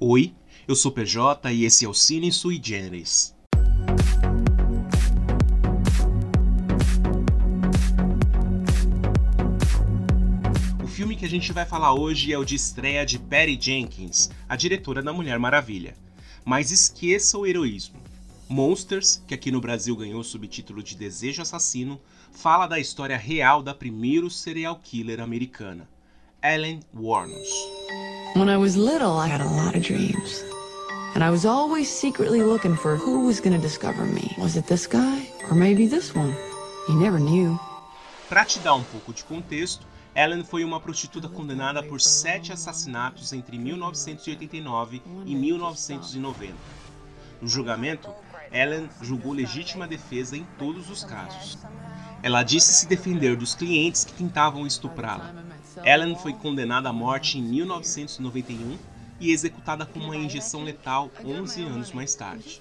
Oi, eu sou PJ e esse é o Cine Sui Generis. O filme que a gente vai falar hoje é o de estreia de Patty Jenkins, a diretora da Mulher Maravilha. Mas esqueça o heroísmo. Monsters, que aqui no Brasil ganhou o subtítulo de Desejo Assassino, fala da história real da primeira serial killer americana, Ellen Warnos. When I was little, I had a lot of dreams. And I was always secretly looking for who was going to discover me. Was it this guy? Or maybe this one? You never knew. Para te dar um pouco de contexto, Ellen foi uma prostituta condenada por sete assassinatos entre 1989 e 1990. No julgamento, Ellen julgou legítima defesa em todos os casos. Ela disse se defender dos clientes que tentavam estuprá-la. Ellen foi condenada à morte em 1991 e executada com uma injeção letal 11 anos mais tarde.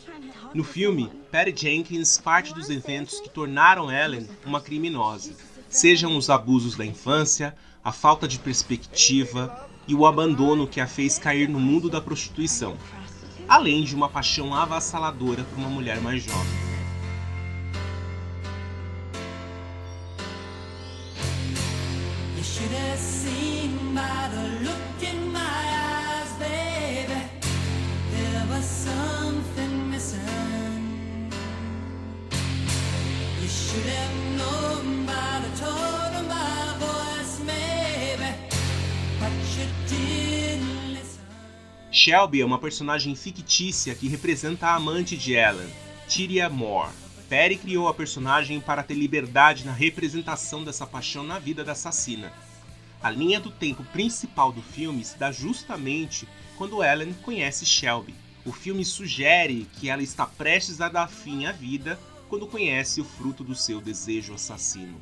No filme, Patty Jenkins parte dos eventos que tornaram Ellen uma criminosa, sejam os abusos da infância, a falta de perspectiva e o abandono que a fez cair no mundo da prostituição, além de uma paixão avassaladora por uma mulher mais jovem. Shelby é uma personagem fictícia que representa a amante de Ellen, Tyria Moore. Perry criou a personagem para ter liberdade na representação dessa paixão na vida da assassina. A linha do tempo principal do filme se dá justamente quando Ellen conhece Shelby. O filme sugere que ela está prestes a dar fim à vida quando conhece o fruto do seu desejo assassino.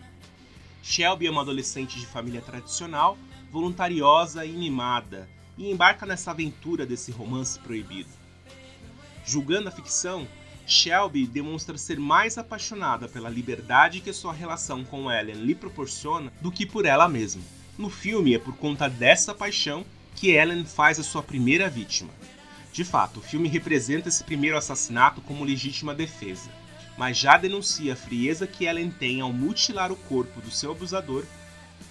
Shelby é uma adolescente de família tradicional, voluntariosa e mimada, e embarca nessa aventura desse romance proibido. Julgando a ficção, Shelby demonstra ser mais apaixonada pela liberdade que sua relação com Ellen lhe proporciona do que por ela mesma. No filme, é por conta dessa paixão que Ellen faz a sua primeira vítima. De fato, o filme representa esse primeiro assassinato como legítima defesa, mas já denuncia a frieza que Ellen tem ao mutilar o corpo do seu abusador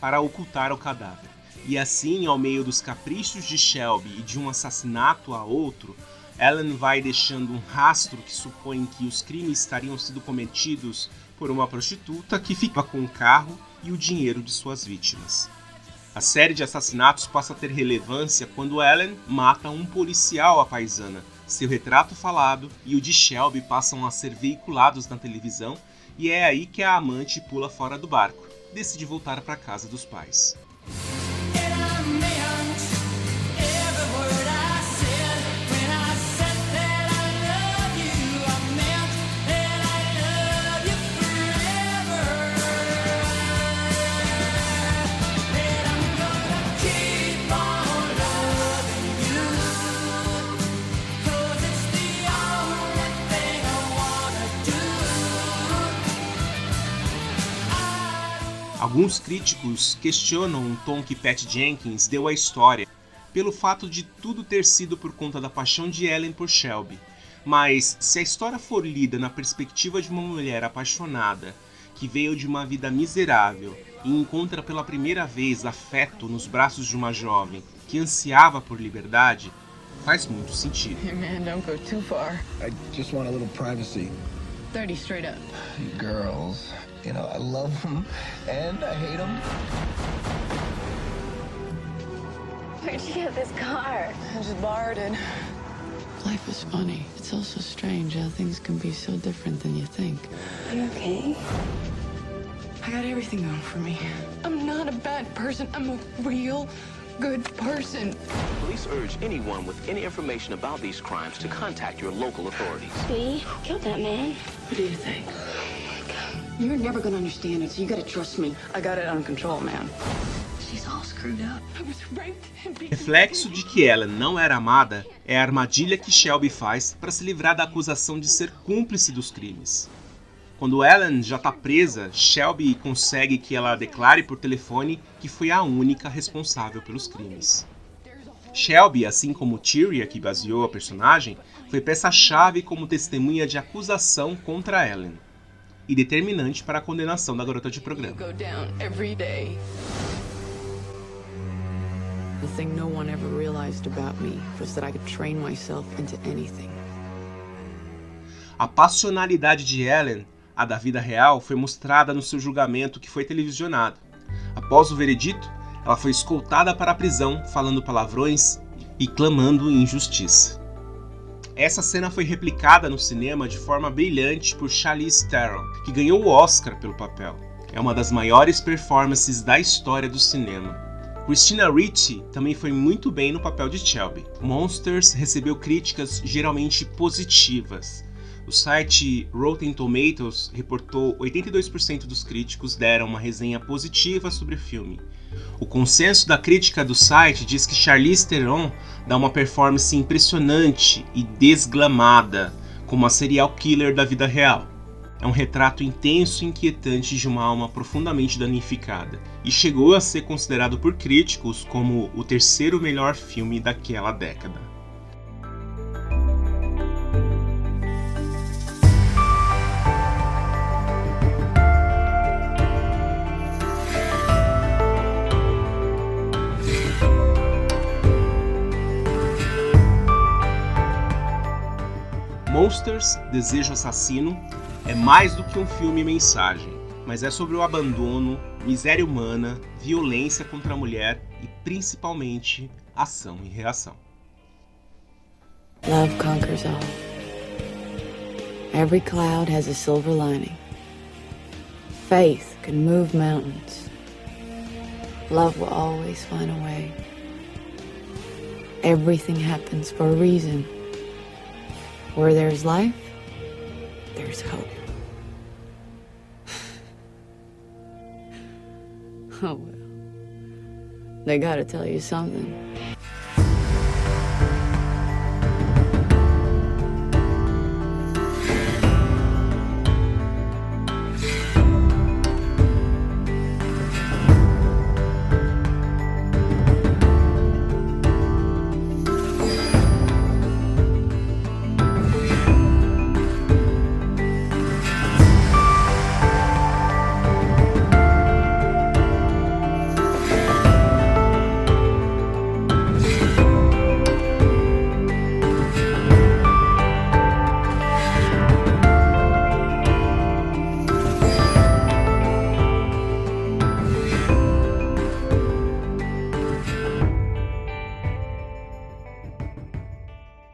para ocultar o cadáver. E assim, ao meio dos caprichos de Shelby e de um assassinato a outro, Ellen vai deixando um rastro que supõe que os crimes estariam sido cometidos por uma prostituta que fica com o carro e o dinheiro de suas vítimas. A série de assassinatos passa a ter relevância quando Ellen mata um policial à paisana. Seu retrato falado e o de Shelby passam a ser veiculados na televisão e é aí que a amante pula fora do barco. Decide voltar para a casa dos pais. Alguns críticos questionam o tom que Pat Jenkins deu à história, pelo fato de tudo ter sido por conta da paixão de Ellen por Shelby. Mas se a história for lida na perspectiva de uma mulher apaixonada que veio de uma vida miserável e encontra pela primeira vez afeto nos braços de uma jovem que ansiava por liberdade, faz muito sentido. Hey man, don't go too far. I just want a little privacy. 30 straight up. Girls, you know, I love them and I hate them. Where'd you get this car? I just borrowed it. Life is funny. It's also strange how things can be so different than you think. Are You okay? I got everything going for me. I'm not a bad person. I'm a real good person. Police urge anyone with any information about these crimes to contact your local authorities. We killed that man. What do you think? You're never gonna understand it, so you gotta trust me. I got it under control, man. She's all screwed up. I was raped and beaten. Reflexo de que ela não era amada é a armadilha que Shelby faz para se livrar da acusação de ser cúmplice dos crimes. Quando Ellen já está presa, Shelby consegue que ela declare por telefone que foi a única responsável pelos crimes. Shelby, assim como Tyria, que baseou a personagem, foi peça-chave como testemunha de acusação contra Ellen e determinante para a condenação da garota de programa. Go down every day. The thing no one ever realized about me was that I could train myself into anything. A passionalidade de Ellen, a da vida real, foi mostrada no seu julgamento que foi televisionado. Após o veredito, ela foi escoltada para a prisão, falando palavrões e clamando injustiça. Essa cena foi replicada no cinema de forma brilhante por Charlize Theron, que ganhou o Oscar pelo papel. É uma das maiores performances da história do cinema. Christina Ricci também foi muito bem no papel de Shelby. Monsters recebeu críticas geralmente positivas. O site Rotten Tomatoes reportou 82% dos críticos deram uma resenha positiva sobre o filme. O consenso da crítica do site diz que Charlize Theron dá uma performance impressionante e desglamada, como a serial killer da vida real. É um retrato intenso e inquietante de uma alma profundamente danificada, e chegou a ser considerado por críticos como o terceiro melhor filme daquela década. Monsters Desejo Assassino é mais do que um filme mensagem, mas é sobre o abandono, miséria humana, violência contra a mulher e principalmente ação e reação. Love conquers all. Every cloud has a silver lining. Faith can move mountains. Love will always find a way. Everything happens for a reason. Where there's life, there's hope. oh well. They gotta tell you something.